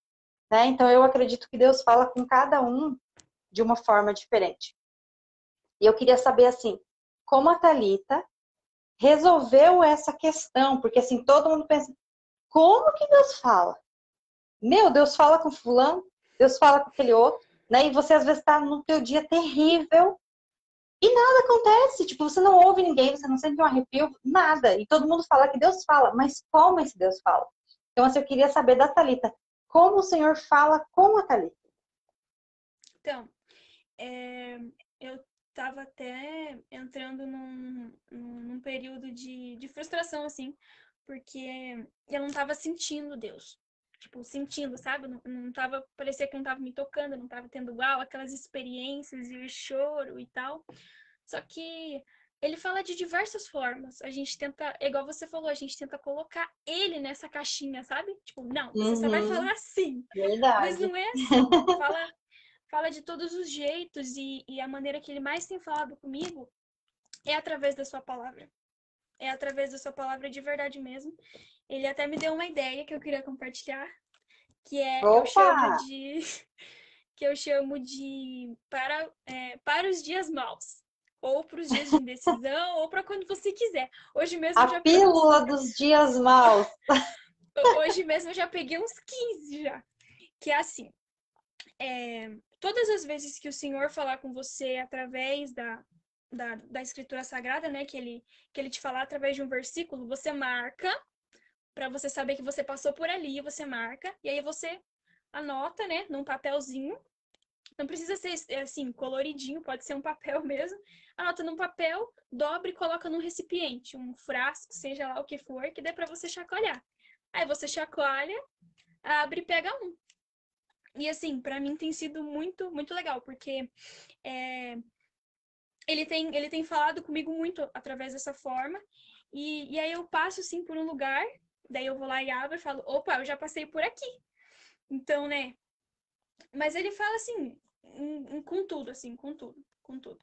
Né? Então eu acredito que Deus fala com cada um de uma forma diferente. E eu queria saber assim, como a Talita resolveu essa questão, porque assim todo mundo pensa, como que Deus fala? Meu, Deus fala com fulano, Deus fala com aquele outro, né? E você às vezes está no teu dia terrível e nada acontece, tipo, você não ouve ninguém, você não sente um arrepio, nada. E todo mundo fala que Deus fala, mas como esse Deus fala? Então, assim, eu queria saber da Talita, como o Senhor fala com a Talita? Então, é, eu estava até entrando num, num período de, de frustração, assim, porque eu não estava sentindo Deus. Tipo, sentindo, sabe? Não, não tava, parecia que não estava me tocando, não estava tendo igual aquelas experiências e o choro e tal. Só que ele fala de diversas formas. A gente tenta, igual você falou, a gente tenta colocar ele nessa caixinha, sabe? Tipo, não, você uhum. só vai uhum. falar assim. Verdade. Mas não é assim. Fala, fala de todos os jeitos e, e a maneira que ele mais tem falado comigo é através da sua palavra. É através da sua palavra de verdade mesmo. Ele até me deu uma ideia que eu queria compartilhar, que é Opa! eu chamo de que eu chamo de para é, para os dias maus ou para os dias de indecisão ou para quando você quiser. Hoje mesmo a já pílula peguei... dos dias maus. Hoje mesmo eu já peguei uns 15 já. Que é assim, é, todas as vezes que o Senhor falar com você através da, da, da Escritura Sagrada, né, que ele, que ele te falar através de um versículo, você marca, para você saber que você passou por ali, você marca, e aí você anota, né, num papelzinho. Não precisa ser assim, coloridinho, pode ser um papel mesmo. Anota num papel, dobra e coloca num recipiente, um frasco, seja lá o que for, que dê para você chacoalhar. Aí você chacoalha, abre e pega um. E assim, para mim tem sido muito, muito legal, porque é, ele, tem, ele tem falado comigo muito através dessa forma. E, e aí eu passo assim por um lugar, daí eu vou lá e abro e falo, opa, eu já passei por aqui. Então, né? Mas ele fala assim, em, em, com tudo, assim, com tudo, com tudo,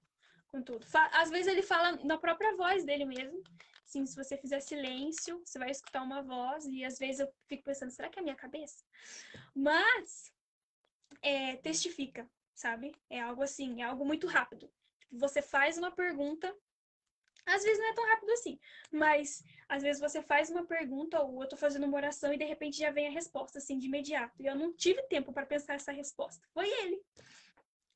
com tudo. Fa Às vezes ele fala na própria voz dele mesmo. Assim, se você fizer silêncio, você vai escutar uma voz, e às vezes eu fico pensando, será que é a minha cabeça? Mas é, testifica, sabe? É algo assim, é algo muito rápido. Tipo, você faz uma pergunta, às vezes não é tão rápido assim, mas às vezes você faz uma pergunta ou eu tô fazendo uma oração e de repente já vem a resposta assim de imediato. E eu não tive tempo para pensar essa resposta. Foi ele.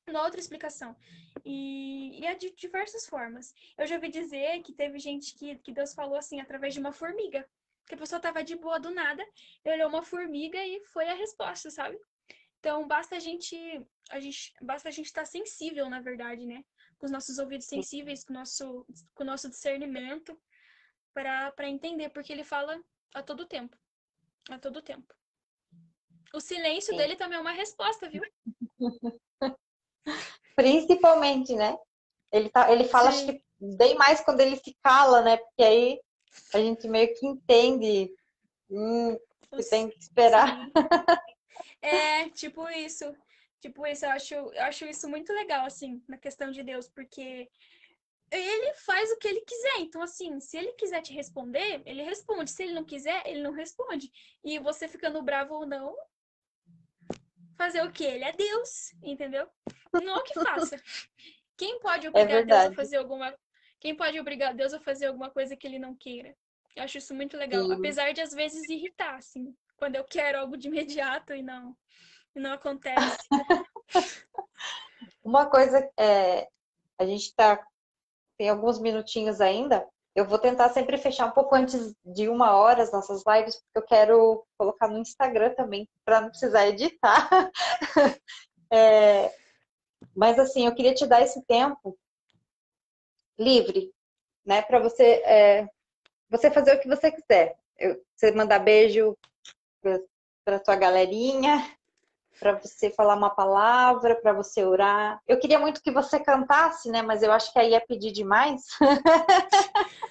Uma outra explicação. E, e, é de diversas formas. Eu já ouvi dizer que teve gente que, que Deus falou assim através de uma formiga. Que a pessoa tava de boa do nada, olhou uma formiga e foi a resposta, sabe? Então, basta a gente, a gente, basta a gente estar tá sensível, na verdade, né? Com os nossos ouvidos sensíveis, com o nosso, com o nosso discernimento, para entender, porque ele fala a todo tempo. A todo tempo. O silêncio Sim. dele também é uma resposta, viu? Principalmente, né? Ele, tá, ele fala, Sim. acho que bem mais quando ele se cala, né? Porque aí a gente meio que entende hum, que tem que esperar. É, tipo isso. Tipo isso, eu acho, eu acho isso muito legal, assim, na questão de Deus, porque ele faz o que ele quiser. Então, assim, se ele quiser te responder, ele responde. Se ele não quiser, ele não responde. E você ficando bravo ou não, fazer o quê? Ele é Deus, entendeu? Não que faça. Quem pode é obrigar é Deus a fazer alguma. Quem pode obrigar Deus a fazer alguma coisa que ele não queira? Eu acho isso muito legal. Sim. Apesar de às vezes irritar, assim quando eu quero algo de imediato e não, e não acontece. Uma coisa, é, a gente está tem alguns minutinhos ainda. Eu vou tentar sempre fechar um pouco antes de uma hora as nossas lives, porque eu quero colocar no Instagram também, para não precisar editar. é, mas assim, eu queria te dar esse tempo livre, né, para você é, você fazer o que você quiser. Eu, você mandar beijo para tua galerinha, para você falar uma palavra, para você orar. Eu queria muito que você cantasse, né? Mas eu acho que aí é pedir demais.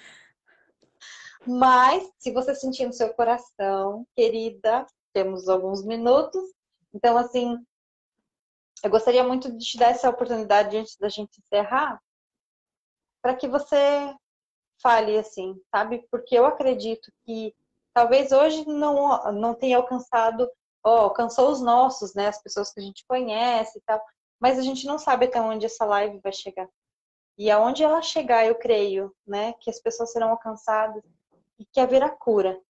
Mas, se você sentir no seu coração, querida, temos alguns minutos. Então, assim, eu gostaria muito de te dar essa oportunidade antes da gente encerrar, para que você fale assim, sabe? Porque eu acredito que talvez hoje não, não tenha alcançado, oh, alcançou os nossos, né? As pessoas que a gente conhece e tal, mas a gente não sabe até onde essa live vai chegar. E aonde ela chegar, eu creio, né? Que as pessoas serão alcançadas e que haverá cura.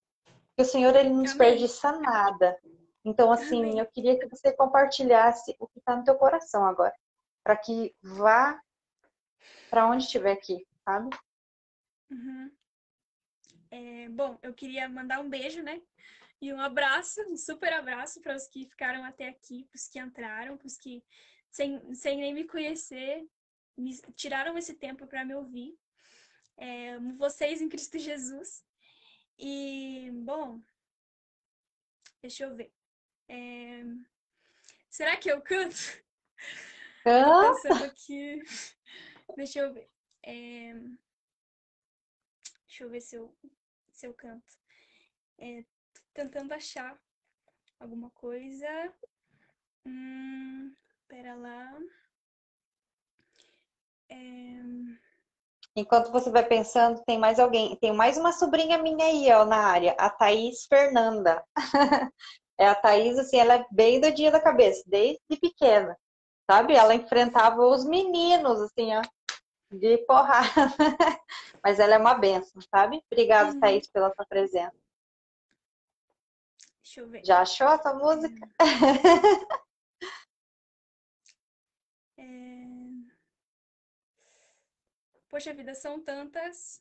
Que o Senhor, Ele não desperdiça nada. Então, assim, eu queria que você compartilhasse o que está no teu coração agora. Para que vá para onde estiver aqui, sabe? Uhum. É, bom, eu queria mandar um beijo, né? E um abraço, um super abraço para os que ficaram até aqui, para os que entraram, para os que, sem, sem nem me conhecer, me tiraram esse tempo para me ouvir. É, amo vocês em Cristo Jesus. E, bom, deixa eu ver. É, será que eu canto? Tô pensando aqui. Deixa eu ver. É, deixa eu ver se eu, se eu canto. É, tentando achar alguma coisa. Hum, pera lá. É... Enquanto você vai pensando, tem mais alguém. Tem mais uma sobrinha minha aí, ó, na área. A Thaís Fernanda. é a Thaís, assim, ela é bem do dia da cabeça, desde pequena. Sabe? Ela enfrentava os meninos, assim, ó, de porrada. Mas ela é uma benção, sabe? Obrigada, uhum. Thaís, pela sua presença. Deixa eu ver. Já achou essa música? É... Poxa vida, são tantas.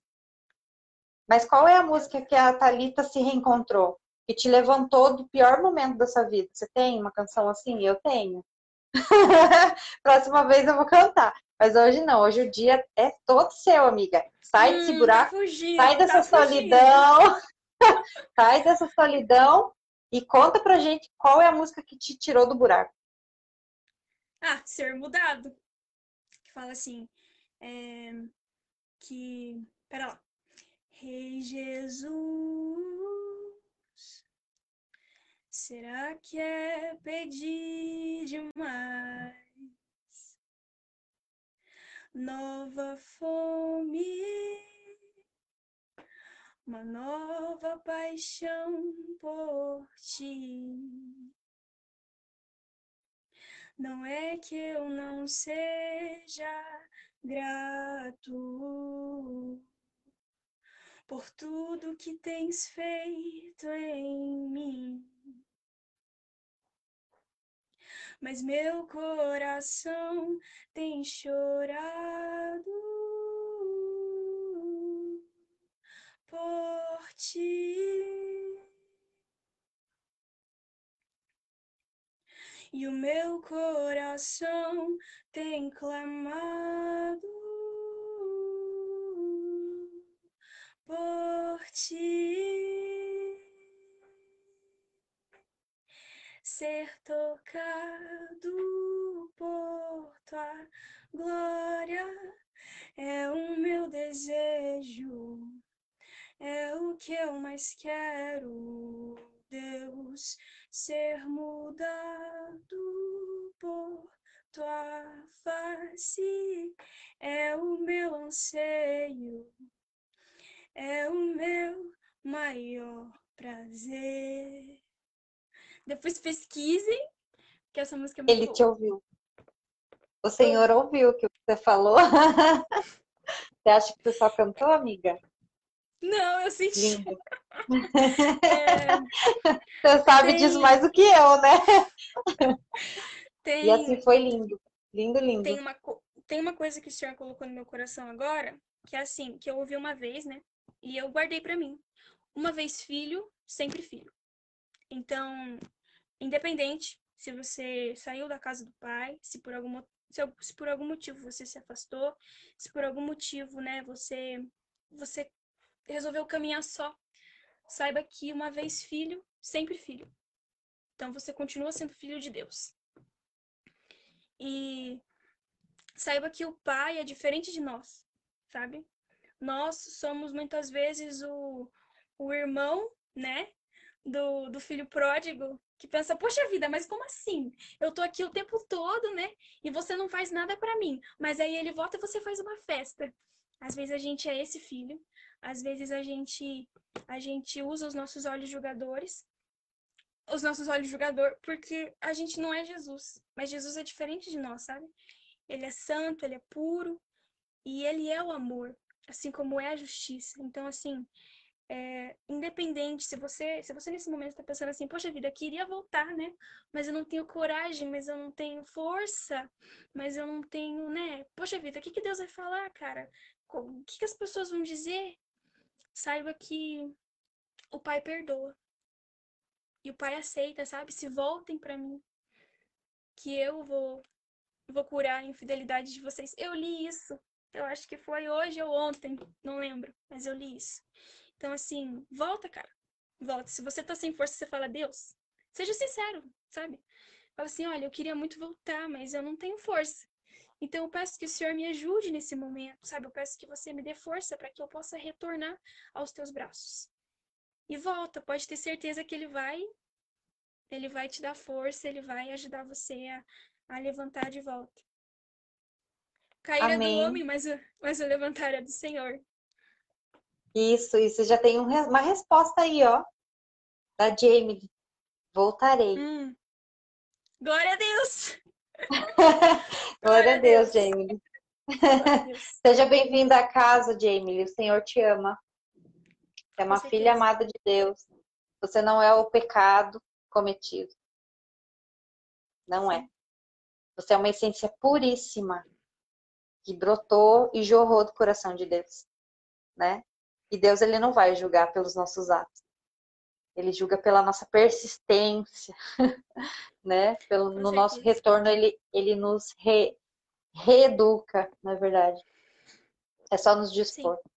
Mas qual é a música que a Talita se reencontrou? Que te levantou do pior momento da sua vida? Você tem uma canção assim? Eu tenho. Próxima vez eu vou cantar. Mas hoje não, hoje o dia é todo seu, amiga. Sai hum, desse buraco, tá fugindo, sai dessa tá solidão, sai dessa solidão e conta pra gente qual é a música que te tirou do buraco. Ah, Ser Mudado. Que fala assim, é, que... Pera lá. Rei Jesus, será que é pedir Nova fome uma nova paixão por ti. Não é que eu não seja grato por tudo que tens feito em mim. Mas meu coração tem chorado por ti. E o meu coração tem clamado por ti. Ser tocado por tua glória é o meu desejo é o que eu mais quero, Deus, ser mudado por tua face, é o meu anseio, é o meu maior prazer. Depois pesquisem, que essa música é muito Ele boa. te ouviu. O Senhor ouviu o que você falou. você acha que você só cantou, amiga? Não, eu senti. Lindo. É... Você sabe tem... disso mais do que eu, né? Tem... E assim foi lindo. Lindo, lindo. Tem uma, tem uma coisa que o senhor colocou no meu coração agora, que é assim, que eu ouvi uma vez, né? E eu guardei para mim. Uma vez filho, sempre filho. Então, independente se você saiu da casa do pai, se por algum, se, se por algum motivo você se afastou, se por algum motivo, né, você você resolveu caminhar só. Saiba que uma vez filho, sempre filho. Então você continua sendo filho de Deus. E saiba que o pai é diferente de nós, sabe? Nós somos muitas vezes o, o irmão, né? Do, do filho pródigo que pensa, poxa vida, mas como assim? Eu tô aqui o tempo todo, né? E você não faz nada para mim. Mas aí ele volta e você faz uma festa. Às vezes a gente é esse filho, às vezes a gente a gente usa os nossos olhos julgadores, os nossos olhos julgador, porque a gente não é Jesus, mas Jesus é diferente de nós, sabe? Ele é santo, ele é puro e ele é o amor, assim como é a justiça. Então, assim, é, independente, se você, se você nesse momento está pensando assim, poxa vida, queria voltar, né? Mas eu não tenho coragem, mas eu não tenho força, mas eu não tenho, né? Poxa vida, o que, que Deus vai falar, cara? O que, que as pessoas vão dizer? saiba que o Pai perdoa. e o Pai aceita, sabe? Se voltem para mim, que eu vou vou curar a infidelidade de vocês. Eu li isso. Eu acho que foi hoje ou ontem, não lembro, mas eu li isso. Então assim, volta, cara. Volta. Se você tá sem força, você fala: "Deus, seja sincero", sabe? Fala assim: "Olha, eu queria muito voltar, mas eu não tenho força. Então eu peço que o Senhor me ajude nesse momento, sabe? Eu peço que você me dê força para que eu possa retornar aos teus braços. E volta, pode ter certeza que ele vai ele vai te dar força, ele vai ajudar você a, a levantar de volta. Cair é do homem, mas, mas o levantar é do Senhor. Isso, isso já tem uma resposta aí, ó, da Jamie. Voltarei. Hum. Glória a Deus! Glória a Deus, Jamie. Seja bem-vinda à casa, Jamie. O Senhor te ama. Você é uma filha amada de Deus. Você não é o pecado cometido. Não é. Você é uma essência puríssima que brotou e jorrou do coração de Deus, né? E Deus ele não vai julgar pelos nossos atos. Ele julga pela nossa persistência, né? Pelo, no nosso retorno, ele, ele nos re, reeduca, na verdade. É só nos dispor. Sim.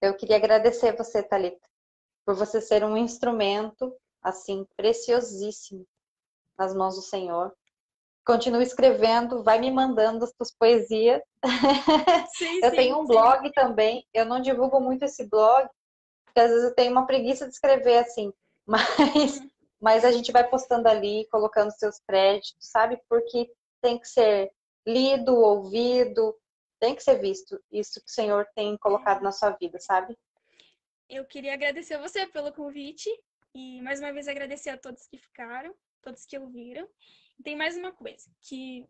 Eu queria agradecer você, Thalita, por você ser um instrumento, assim, preciosíssimo nas mãos do Senhor. Continue escrevendo, vai me mandando as suas poesias. Sim, eu sim, tenho um sim. blog também, eu não divulgo muito esse blog, porque às vezes eu tenho uma preguiça de escrever assim, mas, uhum. mas a gente vai postando ali, colocando seus créditos, sabe? Porque tem que ser lido, ouvido, tem que ser visto isso que o Senhor tem colocado é. na sua vida, sabe? Eu queria agradecer a você pelo convite e mais uma vez agradecer a todos que ficaram, todos que ouviram. E tem mais uma coisa, que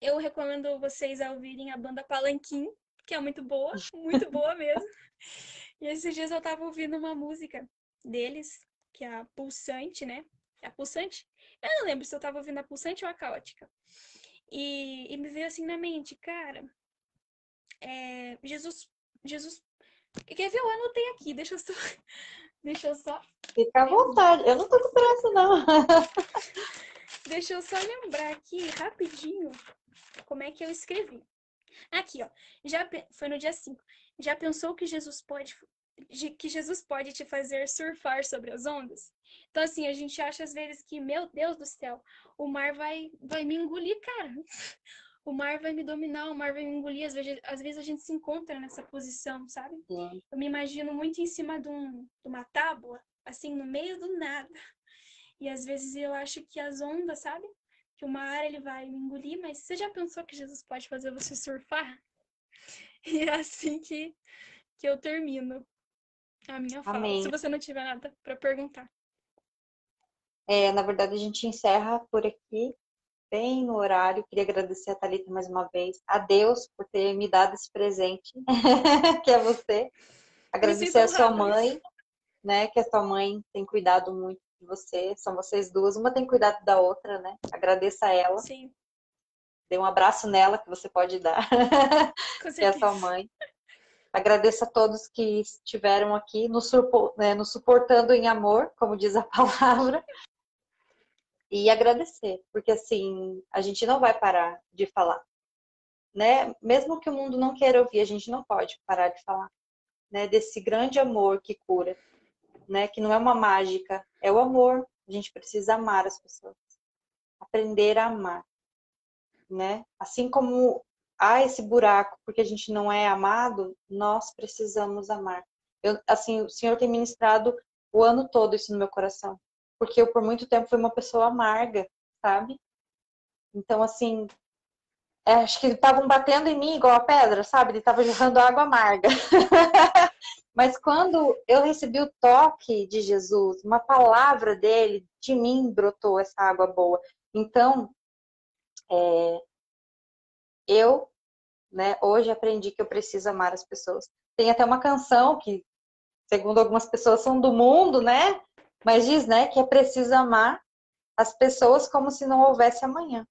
eu recomendo vocês a ouvirem a banda Palanquim, que é muito boa, muito boa mesmo. E esses dias eu tava ouvindo uma música deles, que é a Pulsante, né? É a Pulsante? Eu não lembro se eu tava ouvindo a Pulsante ou a Caótica. E, e me veio assim na mente, cara, é, Jesus, Jesus, quer ver? Eu anotei aqui, deixa eu só, deixa eu só. Fica à vontade, eu não tô com pressa não. deixa eu só lembrar aqui rapidinho como é que eu escrevi. Aqui, ó, já foi no dia 5. Já pensou que Jesus pode que Jesus pode te fazer surfar sobre as ondas? Então assim, a gente acha às vezes que, meu Deus do céu, o mar vai vai me engolir, cara. O mar vai me dominar, o mar vai me engolir. Às vezes, às vezes a gente se encontra nessa posição, sabe? Sim. Eu me imagino muito em cima de, um, de uma tábua, assim, no meio do nada. E às vezes eu acho que as ondas, sabe? Que o mar ele vai me engolir, mas você já pensou que Jesus pode fazer você surfar? E é assim que, que eu termino a minha fala. Amém. Se você não tiver nada para perguntar. É, na verdade, a gente encerra por aqui, bem no horário. Queria agradecer a Thalita mais uma vez, a Deus por ter me dado esse presente, que é você. Agradecer a sua mãe, né? Que a sua mãe tem cuidado muito de você. São vocês duas, uma tem cuidado da outra, né? Agradeça a ela. Sim dê um abraço nela que você pode dar, que é a sua mãe. Agradeço a todos que estiveram aqui nos, né, nos suportando em amor, como diz a palavra. E agradecer, porque assim, a gente não vai parar de falar. Né? Mesmo que o mundo não queira ouvir, a gente não pode parar de falar. Né? Desse grande amor que cura. Né? Que não é uma mágica, é o amor. A gente precisa amar as pessoas. Aprender a amar né? Assim como há esse buraco porque a gente não é amado, nós precisamos amar. Eu, assim, o Senhor tem ministrado o ano todo isso no meu coração, porque eu por muito tempo fui uma pessoa amarga, sabe? Então, assim, é, acho que estavam batendo em mim igual a pedra, sabe? Ele estava jorrando água amarga. Mas quando eu recebi o toque de Jesus, uma palavra dele, de mim brotou essa água boa. Então, é, eu, né, hoje aprendi que eu preciso amar as pessoas. Tem até uma canção que, segundo algumas pessoas, são do mundo, né? Mas diz, né, que é preciso amar as pessoas como se não houvesse amanhã.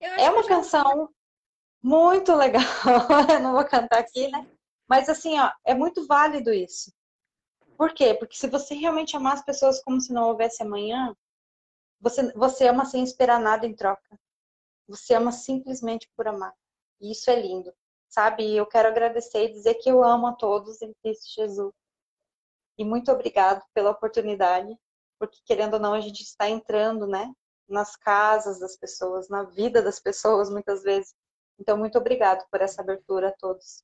É uma canção muito legal. eu não vou cantar aqui, né? Mas assim, ó, é muito válido isso. Por quê? Porque se você realmente amar as pessoas como se não houvesse amanhã, você, você ama sem esperar nada em troca. Você ama simplesmente por amar. E isso é lindo, sabe? E eu quero agradecer e dizer que eu amo a todos em Cristo Jesus. E muito obrigado pela oportunidade, porque querendo ou não, a gente está entrando, né? Nas casas das pessoas, na vida das pessoas, muitas vezes. Então, muito obrigado por essa abertura a todos.